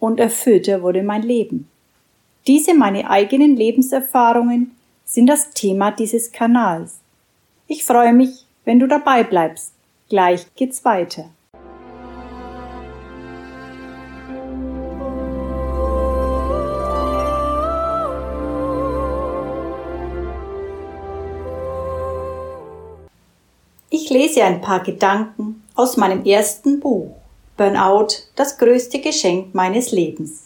und erfüllter wurde mein Leben. Diese meine eigenen Lebenserfahrungen sind das Thema dieses Kanals. Ich freue mich, wenn du dabei bleibst. Gleich geht's weiter. Ich lese ein paar Gedanken aus meinem ersten Buch Burnout, das größte Geschenk meines Lebens.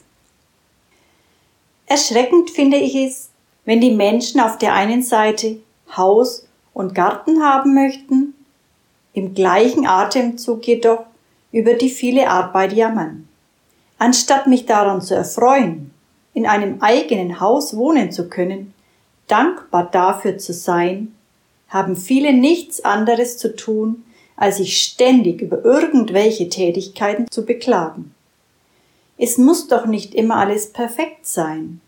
Erschreckend finde ich es, wenn die Menschen auf der einen Seite Haus und Garten haben möchten, im gleichen Atemzug jedoch über die viele Arbeit jammern. Anstatt mich daran zu erfreuen, in einem eigenen Haus wohnen zu können, dankbar dafür zu sein, haben viele nichts anderes zu tun, als sich ständig über irgendwelche Tätigkeiten zu beklagen. Es muss doch nicht immer alles perfekt sein.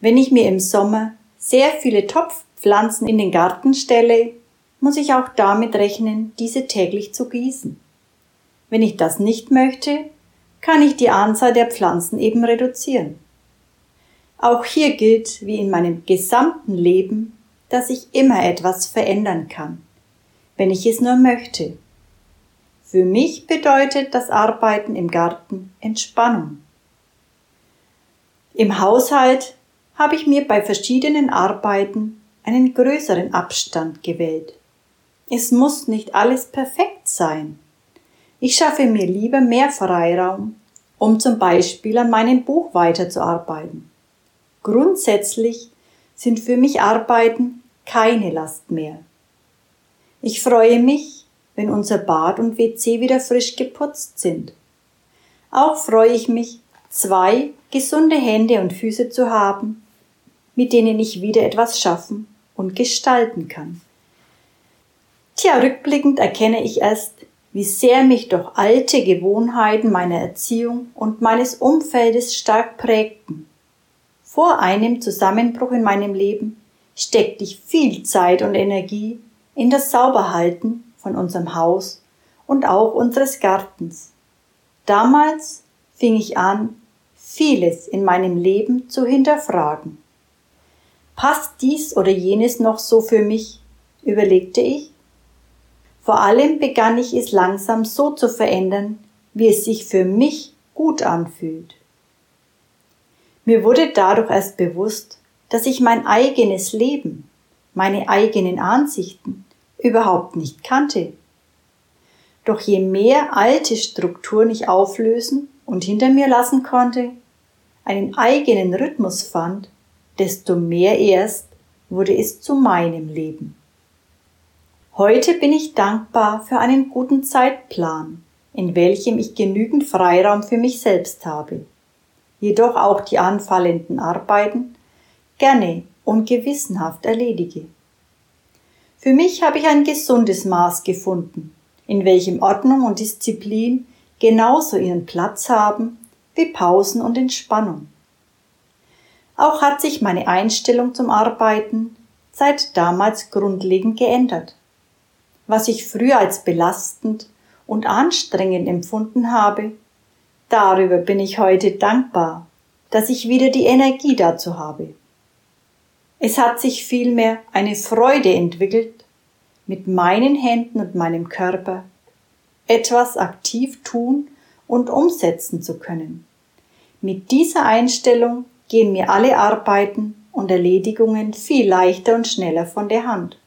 Wenn ich mir im Sommer sehr viele Topfpflanzen in den Garten stelle, muss ich auch damit rechnen, diese täglich zu gießen. Wenn ich das nicht möchte, kann ich die Anzahl der Pflanzen eben reduzieren. Auch hier gilt, wie in meinem gesamten Leben, dass ich immer etwas verändern kann, wenn ich es nur möchte. Für mich bedeutet das Arbeiten im Garten Entspannung. Im Haushalt habe ich mir bei verschiedenen Arbeiten einen größeren Abstand gewählt. Es muss nicht alles perfekt sein. Ich schaffe mir lieber mehr Freiraum, um zum Beispiel an meinem Buch weiterzuarbeiten. Grundsätzlich sind für mich Arbeiten keine Last mehr. Ich freue mich, wenn unser Bad und WC wieder frisch geputzt sind. Auch freue ich mich, zwei gesunde Hände und Füße zu haben, mit denen ich wieder etwas schaffen und gestalten kann. Tja, rückblickend erkenne ich erst, wie sehr mich doch alte Gewohnheiten meiner Erziehung und meines Umfeldes stark prägten. Vor einem Zusammenbruch in meinem Leben steckte ich viel Zeit und Energie in das Sauberhalten von unserem Haus und auch unseres Gartens. Damals fing ich an, vieles in meinem Leben zu hinterfragen. Passt dies oder jenes noch so für mich? überlegte ich. Vor allem begann ich es langsam so zu verändern, wie es sich für mich gut anfühlt. Mir wurde dadurch erst bewusst, dass ich mein eigenes Leben, meine eigenen Ansichten überhaupt nicht kannte. Doch je mehr alte Strukturen ich auflösen und hinter mir lassen konnte, einen eigenen Rhythmus fand, desto mehr erst wurde es zu meinem Leben. Heute bin ich dankbar für einen guten Zeitplan, in welchem ich genügend Freiraum für mich selbst habe, jedoch auch die anfallenden Arbeiten gerne und gewissenhaft erledige. Für mich habe ich ein gesundes Maß gefunden, in welchem Ordnung und Disziplin genauso ihren Platz haben wie Pausen und Entspannung. Auch hat sich meine Einstellung zum Arbeiten seit damals grundlegend geändert. Was ich früher als belastend und anstrengend empfunden habe, darüber bin ich heute dankbar, dass ich wieder die Energie dazu habe. Es hat sich vielmehr eine Freude entwickelt, mit meinen Händen und meinem Körper etwas aktiv tun und umsetzen zu können. Mit dieser Einstellung gehen mir alle Arbeiten und Erledigungen viel leichter und schneller von der Hand.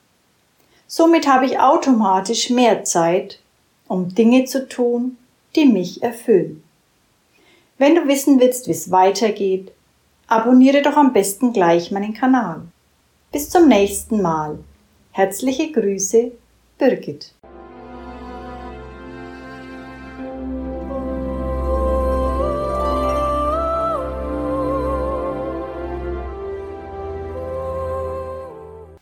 Somit habe ich automatisch mehr Zeit, um Dinge zu tun, die mich erfüllen. Wenn du wissen willst, wie es weitergeht, abonniere doch am besten gleich meinen Kanal. Bis zum nächsten Mal. Herzliche Grüße, Birgit.